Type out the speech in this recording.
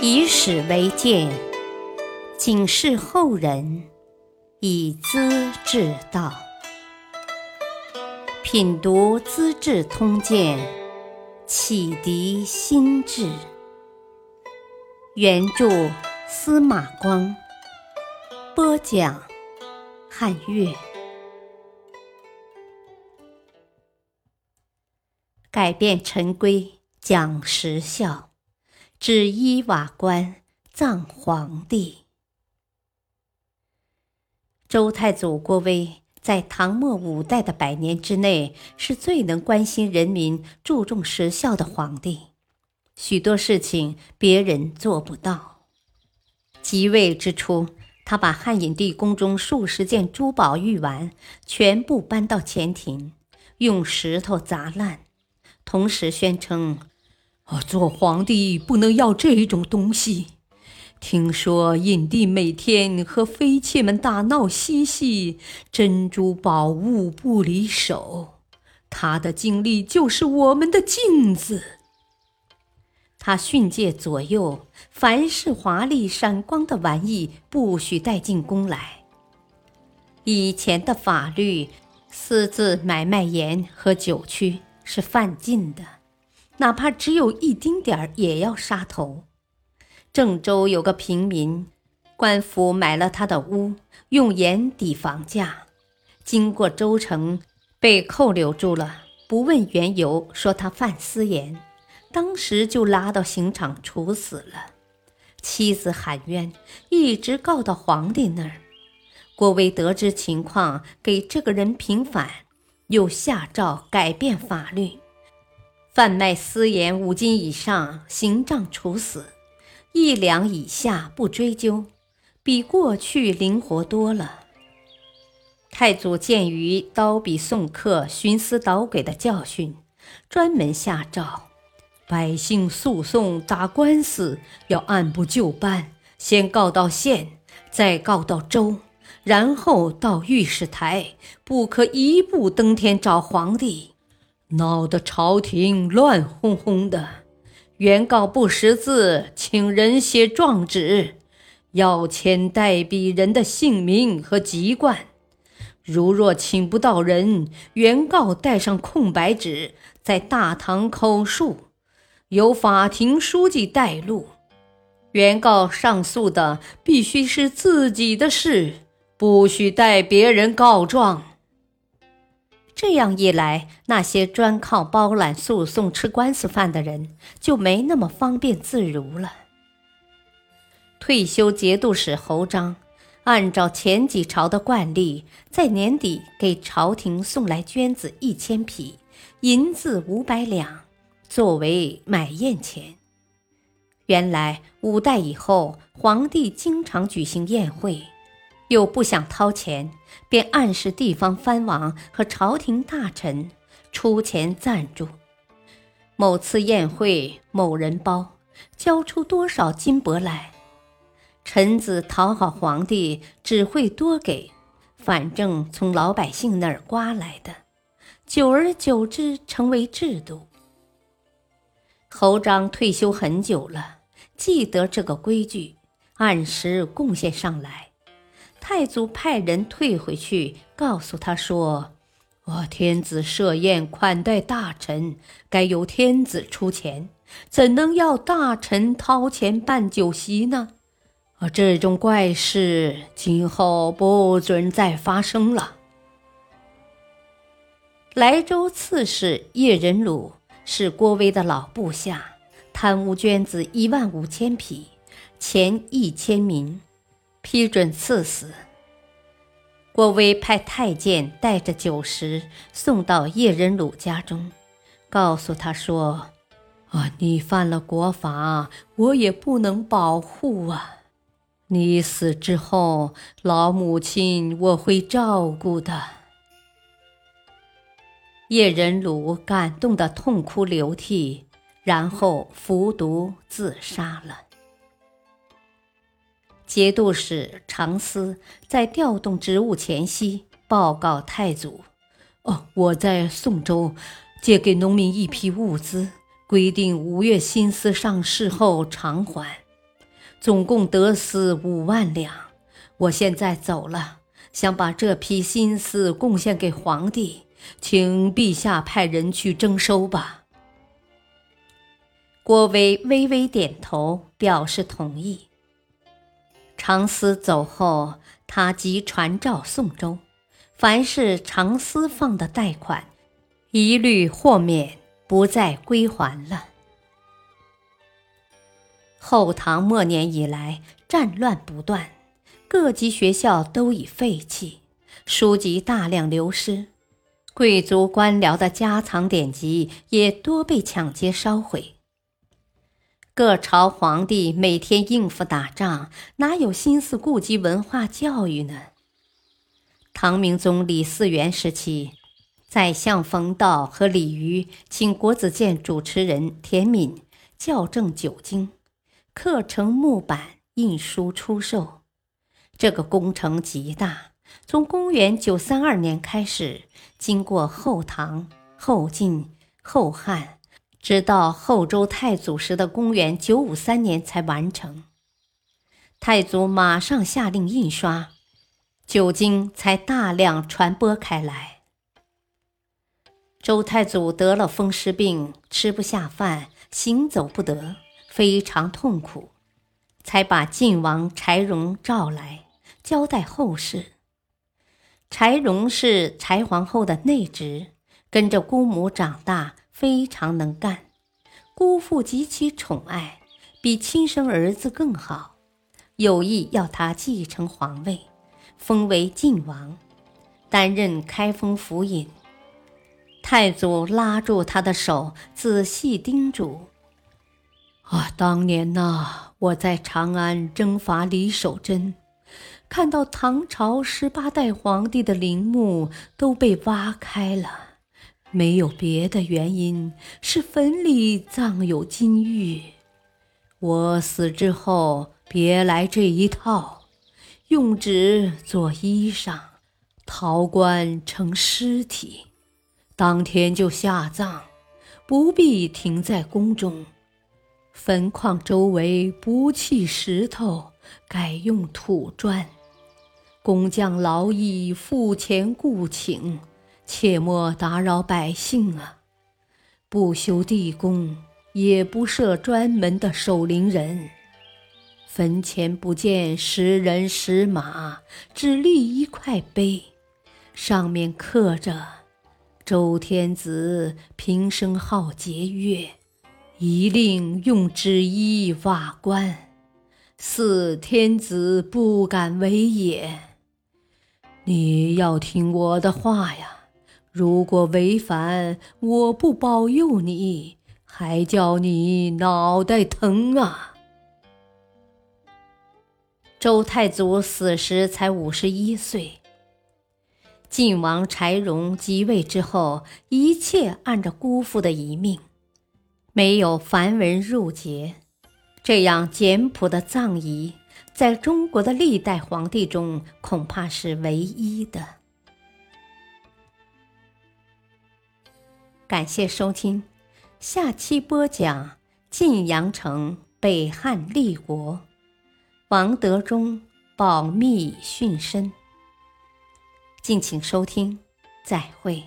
以史为鉴，警示后人，以资治道。品读《资治通鉴》，启迪心智。原著司马光，播讲汉乐。改变陈规，讲实效，指衣瓦官，葬皇帝。周太祖郭威在唐末五代的百年之内，是最能关心人民、注重实效的皇帝。许多事情别人做不到。即位之初，他把汉隐帝宫中数十件珠宝玉玩全部搬到前庭，用石头砸烂。同时宣称：“啊，做皇帝不能要这种东西。听说隐帝每天和妃妾们打闹嬉戏，珍珠宝物不离手。他的经历就是我们的镜子。他训诫左右，凡是华丽闪光的玩意，不许带进宫来。以前的法律，私自买卖盐和酒曲。”是犯禁的，哪怕只有一丁点儿，也要杀头。郑州有个平民，官府买了他的屋，用盐抵房价，经过州城，被扣留住了，不问缘由，说他犯私盐，当时就拉到刑场处死了。妻子喊冤，一直告到皇帝那儿。郭威得知情况，给这个人平反。又下诏改变法律，贩卖私盐五斤以上，刑杖处死；一两以下不追究，比过去灵活多了。太祖鉴于刀笔送客、徇私捣鬼的教训，专门下诏：百姓诉讼打官司要按部就班，先告到县，再告到州。然后到御史台，不可一步登天找皇帝，闹得朝廷乱哄哄的。原告不识字，请人写状纸，要签代笔人的姓名和籍贯。如若请不到人，原告带上空白纸，在大堂口述，由法庭书记带路。原告上诉的必须是自己的事。不许代别人告状。这样一来，那些专靠包揽诉讼吃官司饭的人就没那么方便自如了。退休节度使侯章，按照前几朝的惯例，在年底给朝廷送来绢子一千匹，银子五百两，作为买宴钱。原来五代以后，皇帝经常举行宴会。又不想掏钱，便暗示地方藩王和朝廷大臣出钱赞助。某次宴会，某人包交出多少金帛来，臣子讨好皇帝，只会多给，反正从老百姓那儿刮来的，久而久之成为制度。侯章退休很久了，记得这个规矩，按时贡献上来。太祖派人退回去，告诉他说：“我天子设宴款待大臣，该由天子出钱，怎能要大臣掏钱办酒席呢？而这种怪事今后不准再发生了。”莱州刺史叶仁鲁是郭威的老部下，贪污绢子一万五千匹，钱一千名。批准赐死。郭威派太监带着酒食送到叶仁鲁家中，告诉他说：“啊，你犯了国法，我也不能保护啊。你死之后，老母亲我会照顾的。”叶仁鲁感动得痛哭流涕，然后服毒自杀了。节度使常思在调动职务前夕报告太祖：“哦，我在宋州借给农民一批物资，规定五月薪丝上市后偿还。总共得丝五万两。我现在走了，想把这批新丝贡献给皇帝，请陛下派人去征收吧。郭威微微点头，表示同意。常思走后，他即传召宋州，凡是常思放的贷款，一律豁免，不再归还了。后唐末年以来，战乱不断。各级学校都已废弃，书籍大量流失，贵族官僚的家藏典籍也多被抢劫烧毁。各朝皇帝每天应付打仗，哪有心思顾及文化教育呢？唐明宗李嗣源时期，宰相冯道和李渔请国子监主持人田敏校正九经，刻成木板，印书出售。这个工程极大，从公元九三二年开始，经过后唐、后晋、后汉，直到后周太祖时的公元九五三年才完成。太祖马上下令印刷，九经才大量传播开来。周太祖得了风湿病，吃不下饭，行走不得，非常痛苦，才把晋王柴荣召来。交代后事。柴荣是柴皇后的内侄，跟着姑母长大，非常能干，姑父极其宠爱，比亲生儿子更好，有意要他继承皇位，封为晋王，担任开封府尹。太祖拉住他的手，仔细叮嘱：“啊，当年呐，我在长安征伐李守贞。”看到唐朝十八代皇帝的陵墓都被挖开了，没有别的原因，是坟里葬有金玉。我死之后别来这一套，用纸做衣裳，陶棺成尸体，当天就下葬，不必停在宫中。坟框周围不砌石头，改用土砖。工匠劳役，付钱雇请，切莫打扰百姓啊！不修地宫，也不设专门的守灵人。坟前不见石人石马，只立一块碑，上面刻着：“周天子平生好节约，一令用纸衣瓦官，四天子不敢为也。”你要听我的话呀！如果违反，我不保佑你，还叫你脑袋疼啊！周太祖死时才五十一岁。晋王柴荣即位之后，一切按照姑父的遗命，没有繁文缛节，这样简朴的葬仪。在中国的历代皇帝中，恐怕是唯一的。感谢收听，下期播讲晋阳城北汉立国，王德忠保密殉身。敬请收听，再会。